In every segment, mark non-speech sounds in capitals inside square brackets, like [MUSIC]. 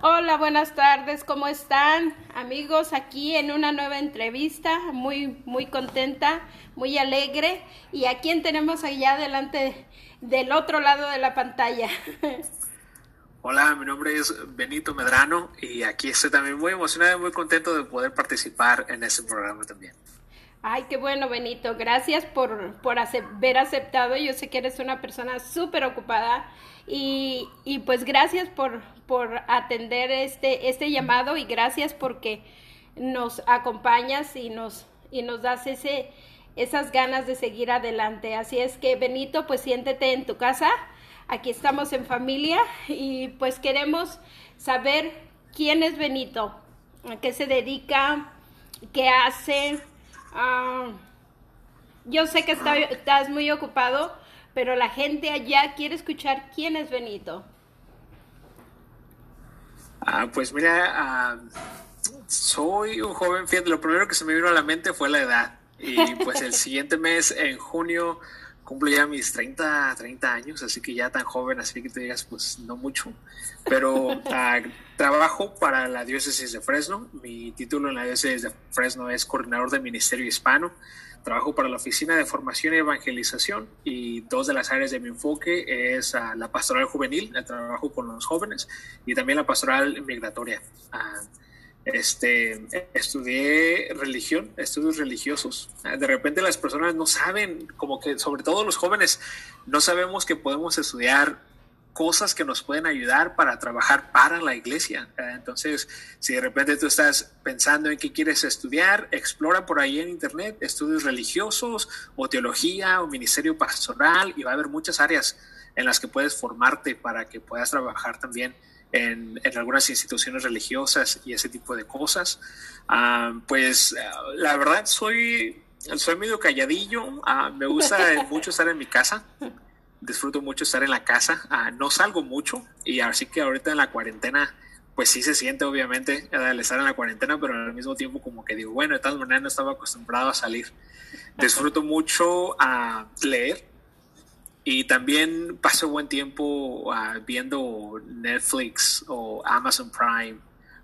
Hola, buenas tardes, ¿cómo están amigos? Aquí en una nueva entrevista, muy, muy contenta, muy alegre. ¿Y a quién tenemos allá delante del otro lado de la pantalla? [LAUGHS] Hola, mi nombre es Benito Medrano y aquí estoy también muy emocionado y muy contento de poder participar en este programa también. Ay, qué bueno, Benito. Gracias por, por haber aceptado. Yo sé que eres una persona súper ocupada y, y, pues gracias por, por atender este, este llamado y gracias porque nos acompañas y nos, y nos das ese, esas ganas de seguir adelante. Así es que, Benito, pues siéntete en tu casa. Aquí estamos en familia y pues queremos saber quién es Benito, a qué se dedica, qué hace Ah, yo sé que estás muy ocupado, pero la gente allá quiere escuchar quién es Benito. Ah, pues mira, ah, soy un joven, fíjate, lo primero que se me vino a la mente fue la edad. Y pues el siguiente mes, en junio, cumplo ya mis 30, 30 años, así que ya tan joven, así que te digas, pues no mucho. Pero ah, trabajo para la diócesis de Fresno. Mi título en la diócesis de Fresno es coordinador del Ministerio Hispano. Trabajo para la Oficina de Formación y Evangelización y dos de las áreas de mi enfoque es ah, la pastoral juvenil, el trabajo con los jóvenes y también la pastoral migratoria. Ah, este, estudié religión, estudios religiosos. De repente las personas no saben, como que sobre todo los jóvenes, no sabemos que podemos estudiar cosas que nos pueden ayudar para trabajar para la iglesia. Entonces, si de repente tú estás pensando en qué quieres estudiar, explora por ahí en internet estudios religiosos o teología o ministerio pastoral y va a haber muchas áreas en las que puedes formarte para que puedas trabajar también en, algunas instituciones religiosas y ese tipo de cosas. Ah, pues la verdad soy, soy medio calladillo, ah, me gusta [LAUGHS] mucho estar en mi casa, disfruto mucho estar en la casa, ah, no salgo mucho y así que ahorita en la cuarentena pues sí se siente obviamente el estar en la cuarentena, pero al mismo tiempo como que digo, bueno, de todas maneras no estaba acostumbrado a salir. Disfruto mucho a leer, y también paso buen tiempo uh, viendo Netflix o Amazon Prime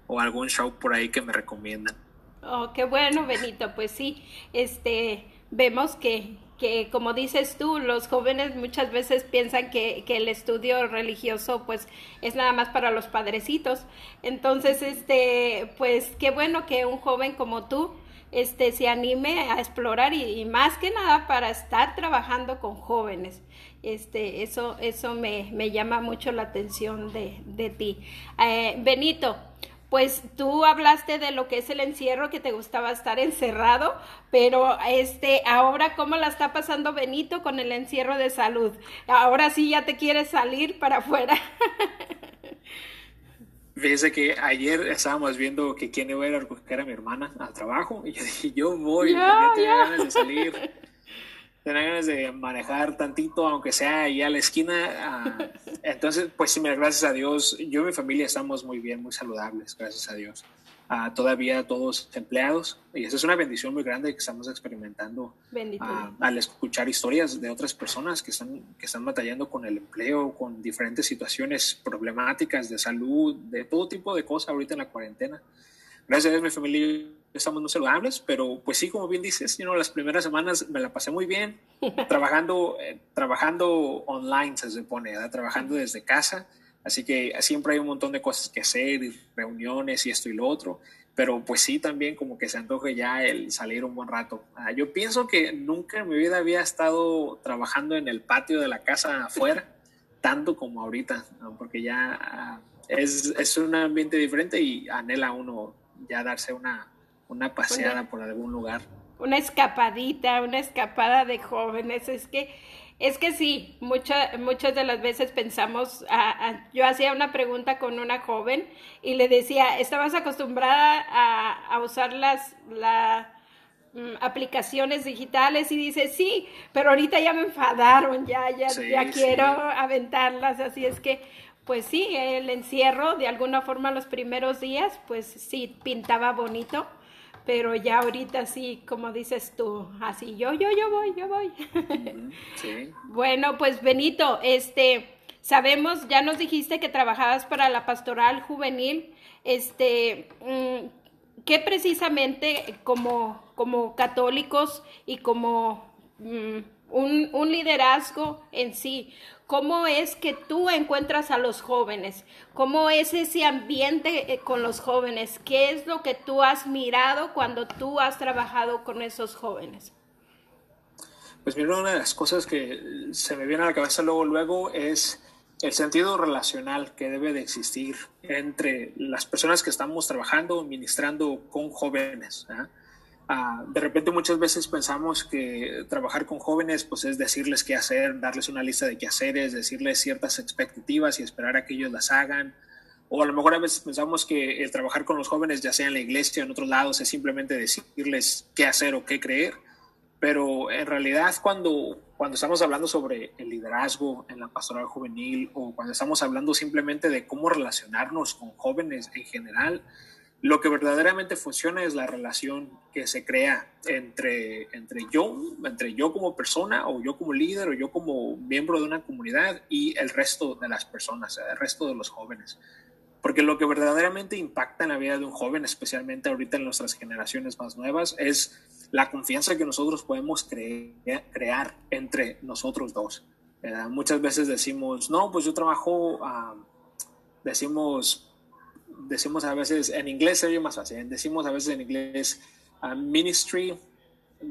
o algún show por ahí que me recomiendan. Oh, qué bueno, Benito. Pues sí, este, vemos que, que como dices tú, los jóvenes muchas veces piensan que, que, el estudio religioso pues es nada más para los padrecitos. Entonces, este, pues qué bueno que un joven como tú este, se anime a explorar y, más que nada para estar trabajando con jóvenes. Este, eso, eso me, me llama mucho la atención de, de ti. Eh, Benito, pues tú hablaste de lo que es el encierro, que te gustaba estar encerrado, pero este, ahora cómo la está pasando Benito con el encierro de salud. Ahora sí ya te quieres salir para afuera. [LAUGHS] Fíjese que ayer estábamos viendo que quién iba a ir a a mi hermana al trabajo y yo dije, yo voy, yo tengo ganas de salir [LAUGHS] tenía ganas de manejar tantito, aunque sea ahí a la esquina. Ah, [LAUGHS] entonces, pues sí, gracias a Dios, yo y mi familia estamos muy bien, muy saludables, gracias a Dios. Uh, todavía todos empleados y esa es una bendición muy grande que estamos experimentando uh, al escuchar historias de otras personas que están, que están batallando con el empleo, con diferentes situaciones problemáticas de salud, de todo tipo de cosas ahorita en la cuarentena. Gracias a Dios mi familia estamos muy saludables, pero pues sí, como bien dices, you las primeras semanas me la pasé muy bien, [LAUGHS] trabajando, eh, trabajando online, se supone, trabajando desde casa, así que siempre hay un montón de cosas que hacer, y reuniones y esto y lo otro, pero pues sí, también como que se antoje ya el salir un buen rato. Ah, yo pienso que nunca en mi vida había estado trabajando en el patio de la casa afuera, [LAUGHS] tanto como ahorita, porque ya ah, es, es un ambiente diferente y anhela uno ya darse una una paseada por algún lugar. Una escapadita, una escapada de jóvenes. Es que, es que sí, muchas muchas de las veces pensamos, yo hacía una pregunta con una joven y le decía, ¿estabas acostumbrada a, usar las, mm, aplicaciones digitales? Y dice, sí, pero ahorita ya me enfadaron, ya, ya, ya quiero aventarlas, así es que pues sí, el encierro de alguna forma los primeros días, pues sí, pintaba bonito, pero ya ahorita sí, como dices tú, así yo, yo, yo voy, yo voy. Sí. [LAUGHS] bueno, pues Benito, este, sabemos, ya nos dijiste que trabajabas para la pastoral juvenil, este, mm, ¿qué precisamente como, como católicos y como un, un, liderazgo en sí, cómo es que tú encuentras a los jóvenes, cómo es ese ambiente eh, con los jóvenes, qué es lo que tú has mirado cuando tú has trabajado con esos jóvenes? Pues mira, una de las cosas que se me viene a la cabeza luego, luego es el sentido relacional que debe de existir entre las personas que estamos trabajando, ministrando con jóvenes. Ah, de repente muchas veces pensamos que trabajar con jóvenes pues es decirles qué hacer, darles una lista de quehaceres, decirles ciertas expectativas y esperar a que ellos las hagan. O a lo mejor a veces pensamos que el trabajar con los jóvenes, ya sea en la iglesia o en otros lados, es simplemente decirles qué hacer o qué creer pero en realidad cuando, cuando estamos hablando sobre el liderazgo en la pastoral juvenil o cuando estamos hablando simplemente de cómo relacionarnos con jóvenes en general, lo que verdaderamente funciona es la relación que se crea entre, entre yo, entre yo como persona o yo como líder o yo como miembro de una comunidad y el resto de las personas, el resto de los jóvenes. Porque lo que verdaderamente impacta en la vida de un joven, especialmente ahorita en nuestras generaciones más nuevas, es la confianza que nosotros podemos crear entre nosotros dos. Muchas veces decimos, no, pues yo trabajo, uh, decimos, decimos a veces, en inglés sería más fácil, decimos a veces en inglés, uh, ministry,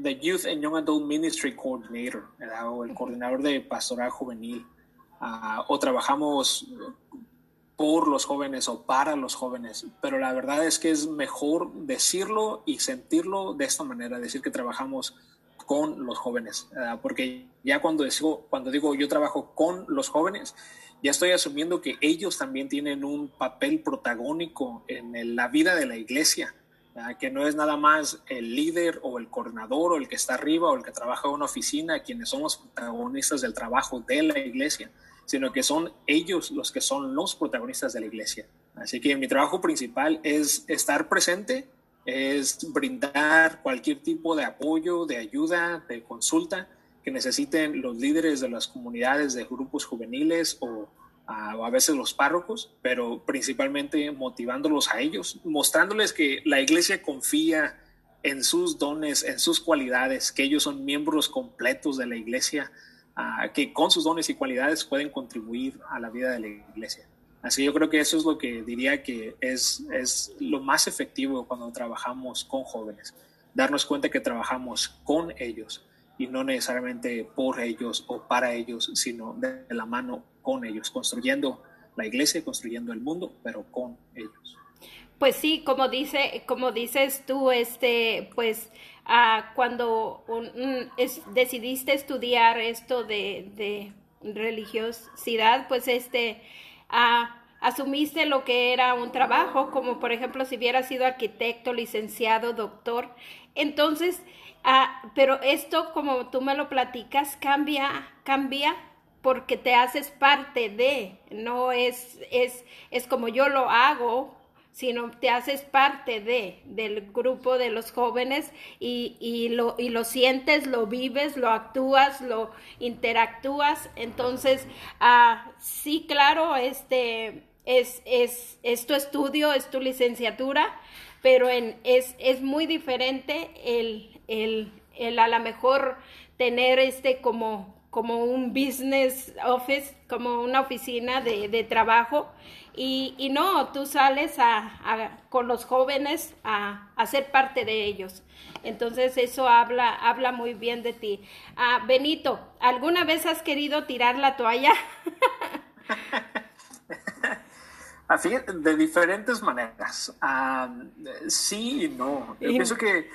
the Youth and Young Adult Ministry Coordinator, o el coordinador de pastoral juvenil, uh, o trabajamos por los jóvenes o para los jóvenes, pero la verdad es que es mejor decirlo y sentirlo de esta manera, decir que trabajamos con los jóvenes, porque ya cuando digo, yo trabajo con los jóvenes, ya estoy asumiendo que ellos también tienen un papel protagónico en la vida de la iglesia, que no es nada más el líder o el coordinador o el que está arriba o el que trabaja en una oficina, quienes somos protagonistas del trabajo de la iglesia, sino que son ellos los que son los protagonistas de la iglesia. Así que mi trabajo principal es estar presente, es brindar cualquier tipo de apoyo, de ayuda, de consulta que necesiten los líderes de las comunidades de grupos juveniles o a, veces los párrocos, pero principalmente motivándolos a ellos, mostrándoles que la iglesia confía en sus dones, en sus cualidades, que ellos son miembros completos de la iglesia, que con sus dones y cualidades pueden contribuir a la vida de la iglesia. Así yo creo que eso es lo que diría que es, es lo más efectivo cuando trabajamos con jóvenes, darnos cuenta que trabajamos con ellos y no necesariamente por ellos o para ellos, sino de la mano con ellos, construyendo la iglesia, construyendo el mundo, pero con ellos. Pues sí, como dice, como dices tú, este, pues cuando decidiste estudiar esto de, religiosidad, pues este, asumiste lo que era un trabajo, como por ejemplo si hubiera sido arquitecto, licenciado, doctor. Entonces, pero esto, como tú me lo platicas, cambia, cambia porque te haces parte de, no es, es, es como yo lo hago, sino te haces parte de, del grupo de los jóvenes y, y, lo, y lo sientes, lo vives, lo actúas, lo interactúas. Entonces, ah, sí, claro, este es, es, es, tu estudio, es tu licenciatura, pero en, es, es muy diferente el, el, el a lo mejor tener este como, como un business office, como una oficina de, de trabajo y, y no, tú sales a, con los jóvenes a, a, ser parte de ellos. Entonces eso habla, habla muy bien de ti. Ah, Benito, ¿alguna vez has querido tirar la toalla? [LAUGHS] Así, de diferentes maneras. Ah, sí y no. Yo pienso que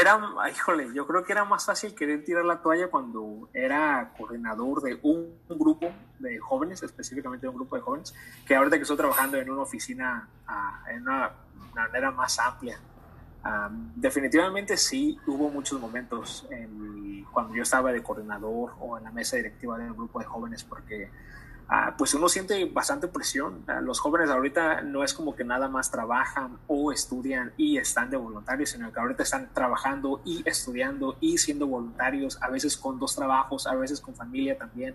era, híjole, yo creo que era más fácil querer tirar la toalla cuando era coordinador de un, grupo de jóvenes, específicamente de un grupo de jóvenes, que ahorita que estoy trabajando en una oficina ah, en una, manera más amplia. Ah, definitivamente sí hubo muchos momentos en, cuando yo estaba de coordinador o en la mesa directiva de un grupo de jóvenes porque Ah, pues uno siente bastante presión. Ah, los jóvenes ahorita no es como que nada más trabajan o estudian y están de voluntarios, sino que ahorita están trabajando y estudiando y siendo voluntarios, a veces con dos trabajos, a veces con familia también.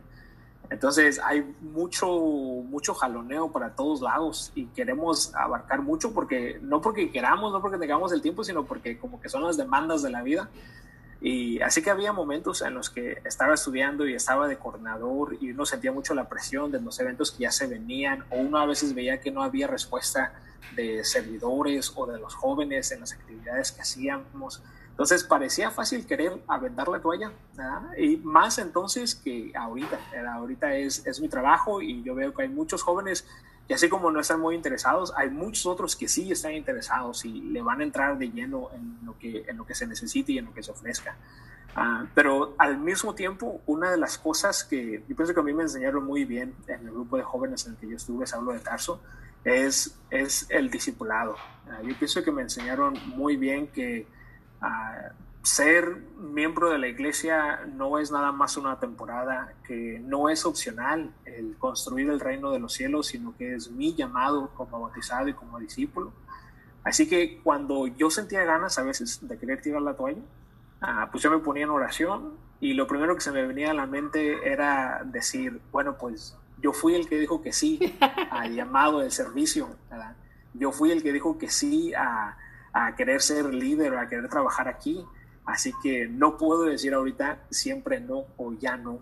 Entonces hay mucho, mucho jaloneo para todos lados y queremos abarcar mucho porque, no porque queramos, no porque tengamos el tiempo, sino porque como que son las demandas de la vida. Y así que había momentos en los que estaba estudiando y estaba de coordinador y uno sentía mucho la presión de los eventos que ya se venían o uno a veces veía que no había respuesta de servidores o de los jóvenes en las actividades que hacíamos. Entonces parecía fácil querer aventar la toalla y más entonces que ahorita. Ahorita es, es mi trabajo y yo veo que hay muchos jóvenes y así como no están muy interesados, hay muchos otros que sí están interesados y le van a entrar de lleno en lo que, en lo que se necesite y en lo que se ofrezca. Ah, pero al mismo tiempo, una de las cosas que yo pienso que a mí me enseñaron muy bien en el grupo de jóvenes en el que yo estuve, hablo de Tarso, es, es el discipulado. Ah, yo pienso que me enseñaron muy bien que ah, ser miembro de la iglesia no es nada más una temporada, que no es opcional el construir el reino de los cielos, sino que es mi llamado como bautizado y como discípulo. Así que cuando yo sentía ganas a veces de querer tirar la toalla, ah, pues yo me ponía en oración y lo primero que se me venía a la mente era decir, bueno, pues yo fui el que dijo que sí al [LAUGHS] llamado del servicio, yo fui el que dijo que sí a, a querer ser líder, a querer trabajar aquí. Así que no puedo decir ahorita siempre no o ya no.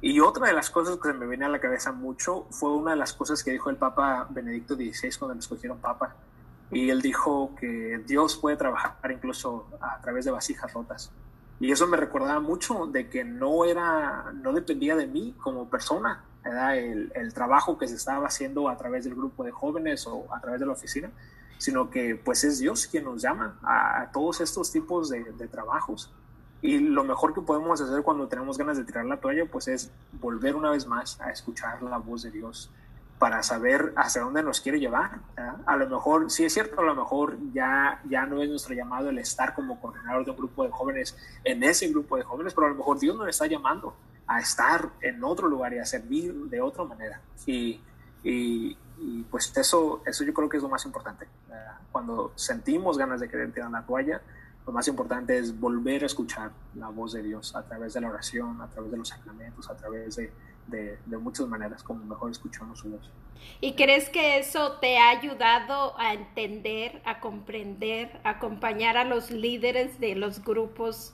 Y otra de las cosas que se me viene a la cabeza mucho fue una de las cosas que dijo el Papa Benedicto XVI cuando le escogieron Papa. Y él dijo que Dios puede trabajar incluso a través de vasijas rotas. Y eso me recordaba mucho de que no era, no dependía de mí como persona, el, el trabajo que se estaba haciendo a través del grupo de jóvenes o a través de la oficina, sino que pues es Dios quien nos llama a, todos estos tipos de, trabajos. Y lo mejor que podemos hacer cuando tenemos ganas de tirar la toalla, pues es volver una vez más a escuchar la voz de Dios para saber hacia dónde nos quiere llevar. A lo mejor, sí es cierto, a lo mejor ya, ya no es nuestro llamado el estar como coordinador de un grupo de jóvenes en ese grupo de jóvenes, pero a lo mejor Dios nos está llamando a estar en otro lugar y a servir de otra manera. Y, y, y pues eso, eso yo creo que es lo más importante. Cuando sentimos ganas de querer tirar la toalla, lo más importante es volver a escuchar la voz de Dios a través de la oración, a través de los sacramentos, a través de, de, de, muchas maneras como mejor escuchamos su voz. ¿Y crees que eso te ha ayudado a entender, a comprender, a acompañar a los líderes de los grupos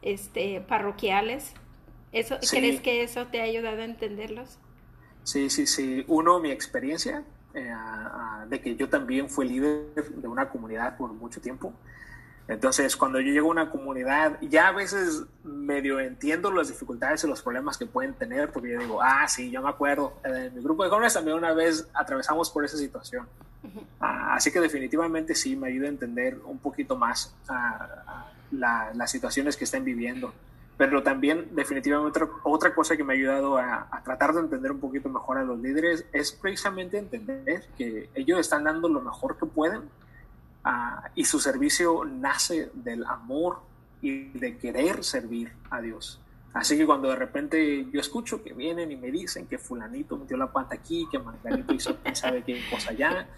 este, parroquiales? ¿Eso, ¿Crees que eso te ha ayudado a entenderlos? Sí, sí, sí. Uno, mi experiencia eh, de que yo también fui líder de una comunidad por mucho tiempo. Entonces, cuando yo llego a una comunidad, ya a veces medio entiendo las dificultades y los problemas que pueden tener, porque yo digo, ah, sí, yo me acuerdo, en mi grupo de jóvenes también una vez atravesamos por esa situación. Ah, así que definitivamente sí, me ayuda a entender un poquito más las situaciones que están viviendo pero también definitivamente otra, cosa que me ha ayudado a, tratar de entender un poquito mejor a los líderes es precisamente entender que ellos están dando lo mejor que pueden uh, y su servicio nace del amor y de querer servir a Dios. Así que cuando de repente yo escucho que vienen y me dicen que fulanito metió la pata aquí, que Margarito hizo quién sabe qué cosa allá,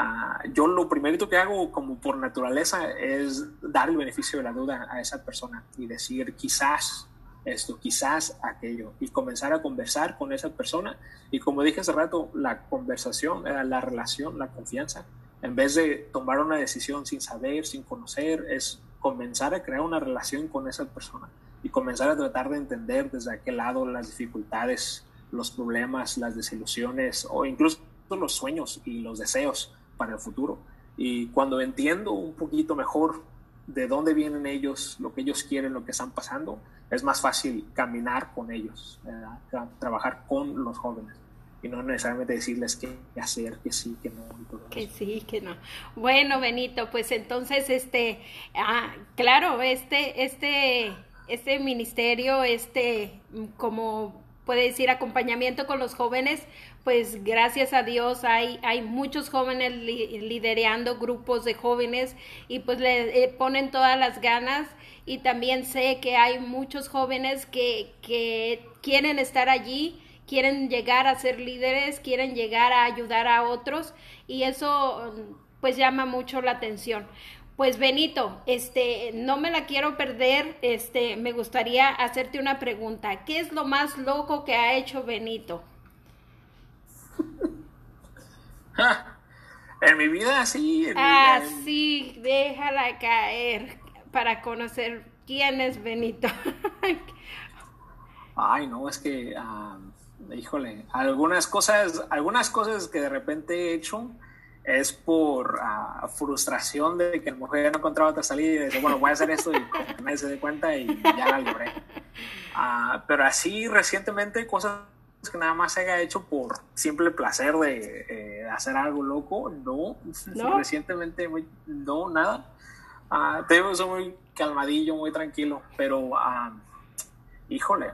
Ah, yo lo primerito que hago como por naturaleza es dar el beneficio de la duda a esa persona y decir quizás esto, quizás aquello, y comenzar a conversar con esa persona. Y como dije hace rato, la conversación, la relación, la confianza, en vez de tomar una decisión sin saber, sin conocer, es comenzar a crear una relación con esa persona y comenzar a tratar de entender desde aquel lado las dificultades, los problemas, las desilusiones o incluso los sueños y los deseos para el futuro. Y cuando entiendo un poquito mejor de dónde vienen ellos, lo que ellos quieren, lo que están pasando, es más fácil caminar con ellos, trabajar con los jóvenes y no necesariamente decirles qué hacer, que sí, que no. que sí, que no. Bueno, Benito, pues entonces, este, ah, claro, este, este, este ministerio, este, como puede decir, acompañamiento con los jóvenes, pues gracias a Dios hay, hay muchos jóvenes liderando grupos de jóvenes y pues le eh, ponen todas las ganas y también sé que hay muchos jóvenes que, que quieren estar allí, quieren llegar a ser líderes, quieren llegar a ayudar a otros y eso pues llama mucho la atención. Pues Benito, este, no me la quiero perder, este, me gustaría hacerte una pregunta. ¿Qué es lo más loco que ha hecho Benito? [LAUGHS] en mi vida, sí. ah, sí, déjala caer para conocer quién es Benito. [LAUGHS] Ay, no, es que, híjole, algunas cosas, algunas cosas que de repente he hecho es por ah, frustración de que el mujer no encontraba otra salida y dice, bueno, voy a hacer esto y nadie se dé cuenta y ya la libré. Uh, [LAUGHS] pero así recientemente cosas que nada más se haya hecho por simple placer de eh, hacer algo loco, no, ¿No? [LAUGHS] recientemente no, nada. Uh, te digo, soy muy calmadillo, muy tranquilo, pero híjole.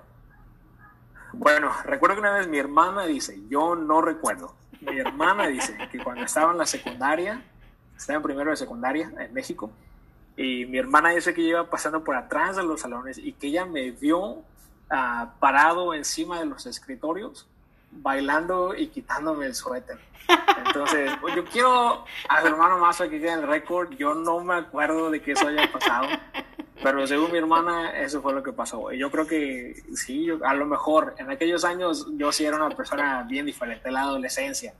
Bueno, recuerdo que una vez mi hermana dice, yo no recuerdo, mi hermana dice que cuando estaba en la secundaria, estaba en primero de secundaria en México, y mi hermana dice que iba pasando por atrás de los salones y que ella me vio ah, parado encima de los escritorios, bailando y quitándome el suéter. Entonces, [LAUGHS] yo quiero a su hermano más que quede el récord, yo no me acuerdo de que eso haya pasado. Pero según mi hermana, eso fue lo que pasó. Y yo creo que sí, a lo mejor en aquellos años yo sí era una persona bien diferente, la adolescencia.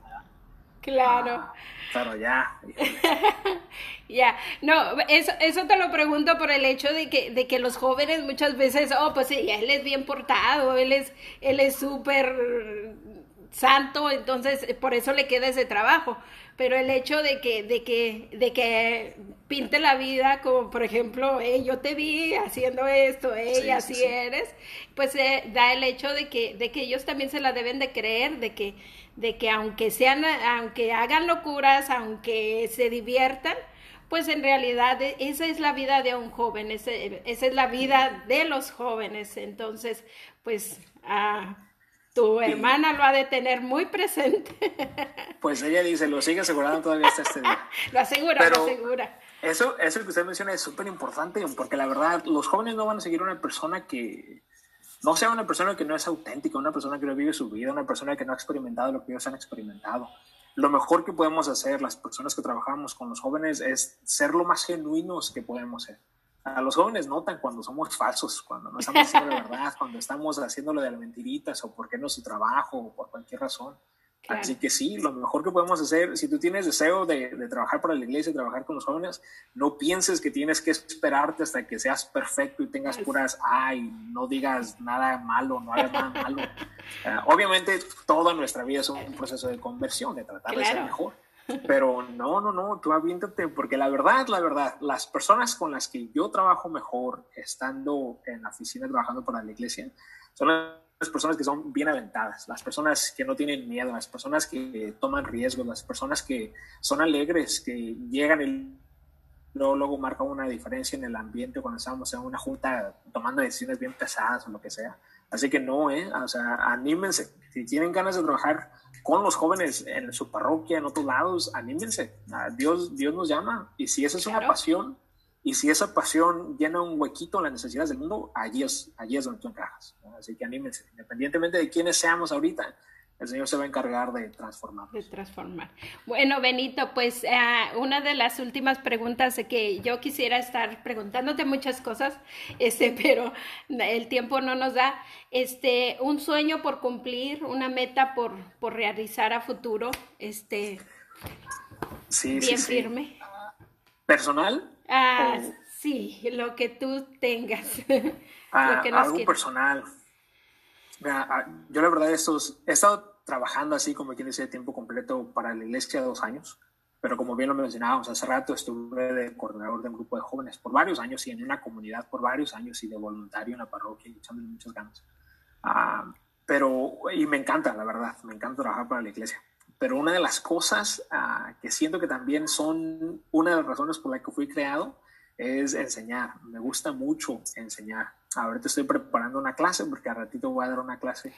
Claro. Ah, pero ya. [LAUGHS] ya, no, eso, eso te lo pregunto por el hecho de que, de que los jóvenes muchas veces, oh, pues sí, él es bien portado, él es él es súper santo, entonces por eso le queda ese trabajo. Pero el hecho de que, de que, de que pinte la vida como, por ejemplo, yo te vi haciendo esto, ella, así eres, pues eh, da el hecho de que, de que ellos también se la deben de creer, de que, de que aunque sean, aunque hagan locuras, aunque se diviertan, pues en realidad e, esa es la vida de un joven, esa, esa es la vida de los jóvenes. Entonces, pues, ah, tu hermana lo ha de tener muy presente. [LAUGHS] Pues ella dice, lo sigue asegurando todavía hasta este día. [LAUGHS] lo asegura, lo asegura. Eso, eso que usted menciona es súper importante, porque la verdad, los jóvenes no van a seguir una persona que no sea una persona que no es auténtica, una persona que no vive su vida, una persona que no ha experimentado lo que ellos han experimentado. Lo mejor que podemos hacer las personas que trabajamos con los jóvenes es ser lo más genuinos que podemos ser a los jóvenes notan cuando somos falsos, cuando no estamos haciendo la verdad, [LAUGHS] cuando estamos haciéndolo de las mentiritas o porque no es su trabajo o por cualquier razón. Así que sí, lo mejor que podemos hacer, si tú tienes deseo de, de, trabajar para la iglesia, trabajar con los jóvenes, no pienses que tienes que esperarte hasta que seas perfecto y tengas puras, ay, no digas nada malo, no hagas nada malo. Uh, [LAUGHS] obviamente, toda nuestra vida es un proceso de conversión, de tratar de ser mejor. Pero no, no, no, tú aviéntate, porque la verdad, la verdad, las personas con las que yo trabajo mejor estando en la oficina trabajando para la iglesia son las personas que son bien aventadas, las personas que no tienen miedo, las personas que toman riesgos, las personas que son alegres, que llegan y luego, luego marcan una diferencia en el ambiente cuando estamos en una junta tomando decisiones bien pesadas o lo que sea. Así que no, ¿eh? O sea, anímense. Si tienen ganas de trabajar con los jóvenes en su parroquia, en otros lados, anímense. Dios, Dios nos llama. Y si esa es una pasión, y si esa pasión llena un huequito en las necesidades del mundo, allí es, allí es donde tú encajas. Así que anímense. Independientemente de quiénes seamos ahorita, el Señor se va a encargar de transformar. De transformar. Bueno, Benito, pues eh, una de las últimas preguntas que yo quisiera estar preguntándote muchas cosas, [LAUGHS] este, pero el tiempo no nos da. Este, un sueño por cumplir, una meta por, por realizar a futuro, este, sí, bien sí, firme. ¿Personal? Ah, sí, lo que tú tengas. [LAUGHS] Ah, algo personal Ah, yo la verdad estos, he estado trabajando así como quien dice tiempo completo para la iglesia dos años, pero como bien lo mencionábamos hace rato, estuve de coordinador de un grupo de jóvenes por varios años y en una comunidad por varios años y de voluntario en la parroquia y echándole muchas ganas. Ah, pero, y me encanta, la verdad, me encanta trabajar para la iglesia. Pero una de las cosas ah, que siento que también son una de las razones por la que fui creado es enseñar. Me gusta mucho enseñar. Ahorita estoy preparando una clase porque a ratito voy a dar una clase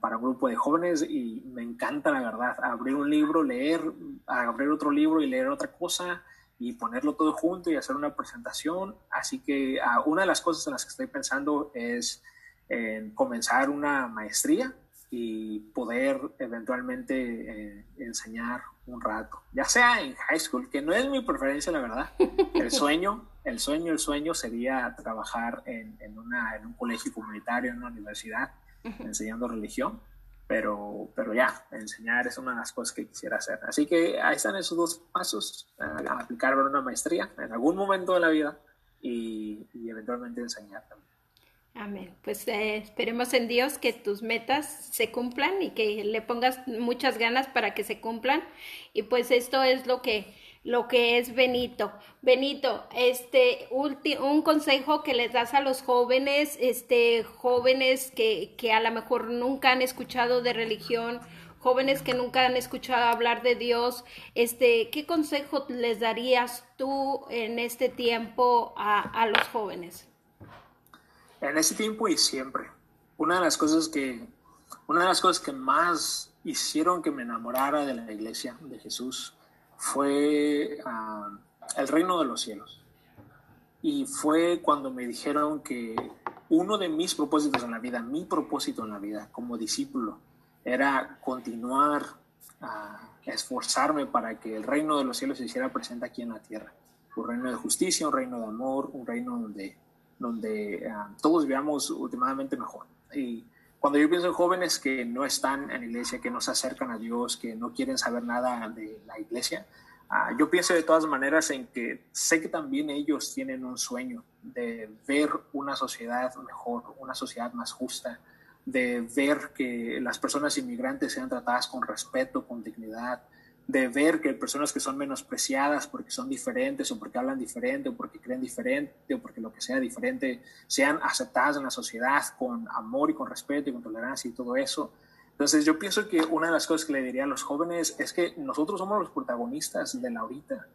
para un grupo de jóvenes y me encanta la verdad. Abrir un libro, leer, abrir otro libro y leer otra cosa y ponerlo todo junto y hacer una presentación. Así que uh, una de las cosas en las que estoy pensando es en comenzar una maestría y poder eventualmente eh, enseñar un rato, ya sea en high school, que no es mi preferencia, la verdad. El [LAUGHS] sueño, el sueño, el sueño sería trabajar en, en, una, en un colegio comunitario, en una universidad, enseñando religión, pero, pero ya, enseñar es una de las cosas que quisiera hacer. Así que ahí están esos dos pasos, aplicar una maestría en algún momento de la vida y, y eventualmente enseñar también. Amén. Pues eh, esperemos en Dios que tus metas se cumplan y que le pongas muchas ganas para que se cumplan. Y pues esto es lo que lo que es Benito. Benito, este un consejo que les das a los jóvenes, este jóvenes que, que a lo mejor nunca han escuchado de religión, jóvenes que nunca han escuchado hablar de Dios, este, ¿qué consejo les darías tú en este tiempo a, a los jóvenes? en ese tiempo y siempre. Una de las cosas que, una de las cosas que más hicieron que me enamorara de la iglesia de Jesús fue ah, el reino de los cielos. Y fue cuando me dijeron que uno de mis propósitos en la vida, mi propósito en la vida como discípulo, era continuar a esforzarme para que el reino de los cielos se hiciera presente aquí en la tierra. Un reino de justicia, un reino de amor, un reino donde donde ah, todos veamos últimamente mejor. Y cuando yo pienso en jóvenes que no están en iglesia, que no se acercan a Dios, que no quieren saber nada de la iglesia, ah, yo pienso de todas maneras en que sé que también ellos tienen un sueño de ver una sociedad mejor, una sociedad más justa, de ver que las personas inmigrantes sean tratadas con respeto, con dignidad, de ver que personas que son menospreciadas porque son diferentes o porque hablan diferente o porque creen diferente o porque lo que sea diferente sean aceptadas en la sociedad con amor y con respeto y con tolerancia y todo eso. Entonces yo pienso que una de las cosas que le diría a los jóvenes es que nosotros somos los protagonistas de la ahorita.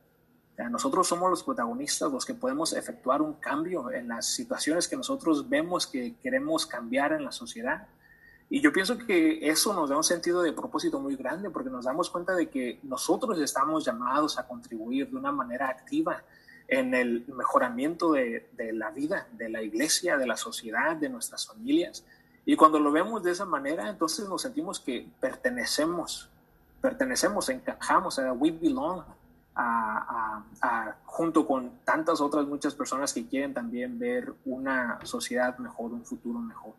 nosotros somos los protagonistas, los que podemos efectuar un cambio en las situaciones que nosotros vemos que queremos cambiar en la sociedad. Y yo pienso que eso nos da un sentido de propósito muy grande porque nos damos cuenta de que nosotros estamos llamados a contribuir de una manera activa en el mejoramiento de, la vida, de la iglesia, de la sociedad, de nuestras familias. Y cuando lo vemos de esa manera, entonces nos sentimos que pertenecemos, pertenecemos, encajamos, we belong, a, junto con tantas otras muchas personas que quieren también ver una sociedad mejor, un futuro mejor.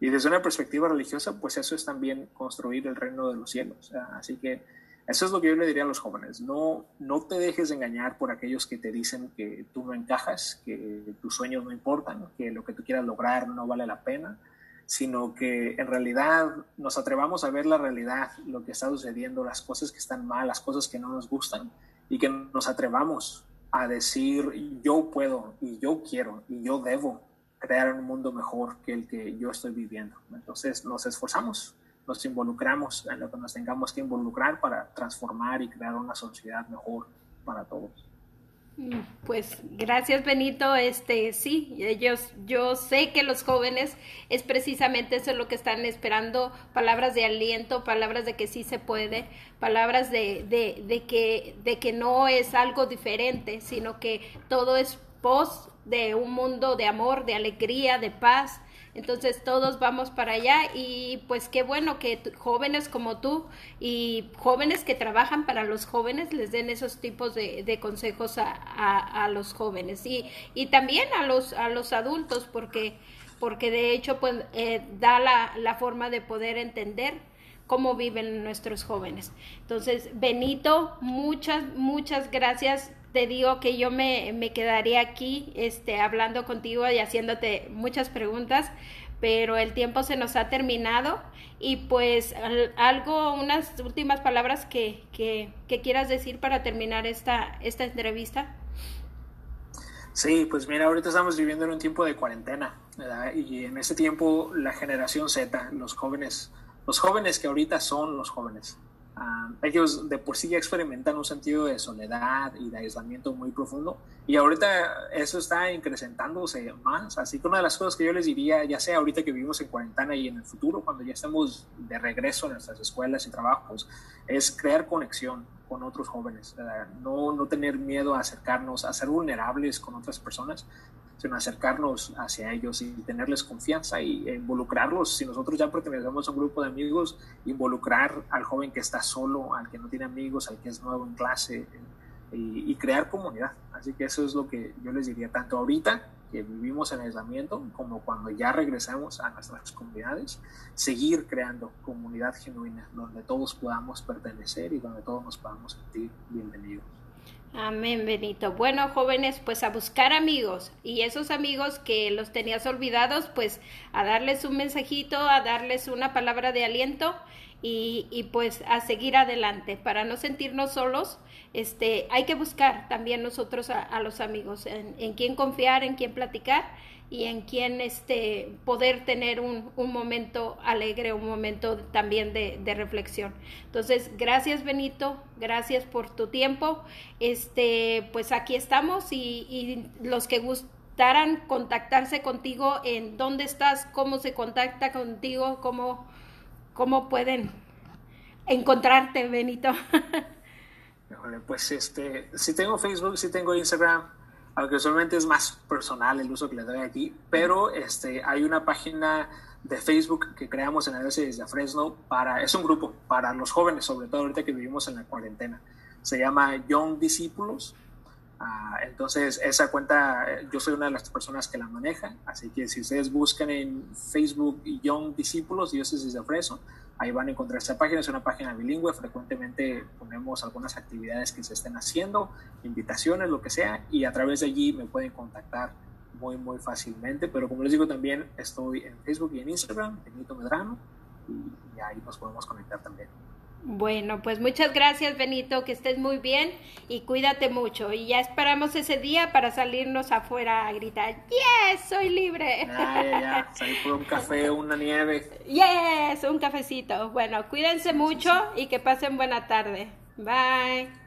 Y desde una perspectiva religiosa, pues eso es también construir el reino de los cielos. Así que eso es lo que yo le diría a los jóvenes. No, no te dejes engañar por aquellos que te dicen que tú no encajas, que tus sueños no importan, que lo que tú quieras lograr no vale la pena, sino que en realidad nos atrevamos a ver la realidad, lo que está sucediendo, las cosas que están mal, las cosas que no nos gustan, y que nos atrevamos a decir yo puedo y yo quiero y yo debo crear un mundo mejor que el que yo estoy viviendo. Entonces nos esforzamos, nos involucramos en lo que nos tengamos que involucrar para transformar y crear una sociedad mejor para todos. Mm, pues gracias Benito, este sí, ellos, yo sé que los jóvenes es precisamente eso lo que están esperando, palabras de aliento, palabras de que sí se puede, palabras de, de, de que, de que no es algo diferente, sino que todo es pos de un mundo de amor, de alegría, de paz. Entonces todos vamos para allá y pues qué bueno que jóvenes como tú y jóvenes que trabajan para los jóvenes les den esos tipos de, consejos a, los jóvenes y, y también a los, a los adultos porque, porque de hecho pues eh, da la, la forma de poder entender cómo viven nuestros jóvenes. Entonces, Benito, muchas, muchas gracias te digo que yo me, me, quedaría aquí este, hablando contigo y haciéndote muchas preguntas, pero el tiempo se nos ha terminado y pues algo, unas últimas palabras que, que, que, quieras decir para terminar esta, esta entrevista. Sí, pues mira, ahorita estamos viviendo en un tiempo de cuarentena ¿verdad? y en ese tiempo la generación Z, los jóvenes, los jóvenes que ahorita son los jóvenes, Ah, ellos de por sí ya experimentan un sentido de soledad y de aislamiento muy profundo y ahorita eso está incrementándose más, así que una de las cosas que yo les diría, ya sea ahorita que vivimos en cuarentena y en el futuro, cuando ya estemos de regreso a nuestras escuelas y trabajos, es crear conexión con otros jóvenes, no, no tener miedo a acercarnos, a ser vulnerables con otras personas, sino acercarnos hacia ellos y tenerles confianza y involucrarlos. Si nosotros ya pertenecemos a un grupo de amigos, involucrar al joven que está solo, al que no tiene amigos, al que es nuevo en clase y, crear comunidad. Así que eso es lo que yo les diría, tanto ahorita que vivimos en aislamiento como cuando ya regresemos a nuestras comunidades, seguir creando comunidad genuina donde todos podamos pertenecer y donde todos nos podamos sentir bienvenidos. Amén, Benito. Bueno, jóvenes, pues a buscar amigos y esos amigos que los tenías olvidados, pues a darles un mensajito, a darles una palabra de aliento y, y pues a seguir adelante para no sentirnos solos. Este, hay que buscar también nosotros a, los amigos, en, en quién confiar, en quién platicar y en quien este, poder tener un, un momento alegre, un momento también de, de, reflexión. Entonces, gracias Benito, gracias por tu tiempo. Este, pues aquí estamos y, y los que gustaran contactarse contigo, en dónde estás, cómo se contacta contigo, cómo, cómo pueden encontrarte, Benito. [LAUGHS] pues este, si tengo Facebook, si tengo Instagram, aunque usualmente es más personal el uso que le doy aquí, pero este, hay una página de Facebook que creamos en la Iglesia de Fresno para, es un grupo para los jóvenes, sobre todo ahorita que vivimos en la cuarentena. Se llama Young Discípulos. Ah, entonces, esa cuenta, yo soy una de las personas que la maneja, así que si ustedes buscan en Facebook Young Discípulos, Diócesis de Fresno, Ahí van a encontrar esta página, es una página bilingüe, frecuentemente ponemos algunas actividades que se estén haciendo, invitaciones, lo que sea, y a través de allí me pueden contactar muy, muy fácilmente, pero como les digo también estoy en Facebook y en Instagram, Benito Medrano, y ahí nos podemos conectar también. Bueno, pues muchas gracias Benito, que estés muy bien y cuídate mucho. Y ya esperamos ese día para salirnos afuera a gritar, ¡Yes! ¡Soy libre! Ya, ya, ya. [LAUGHS] Salir por un café, una nieve. ¡Yes! Un cafecito. Bueno, cuídense mucho y que pasen buena tarde. Bye.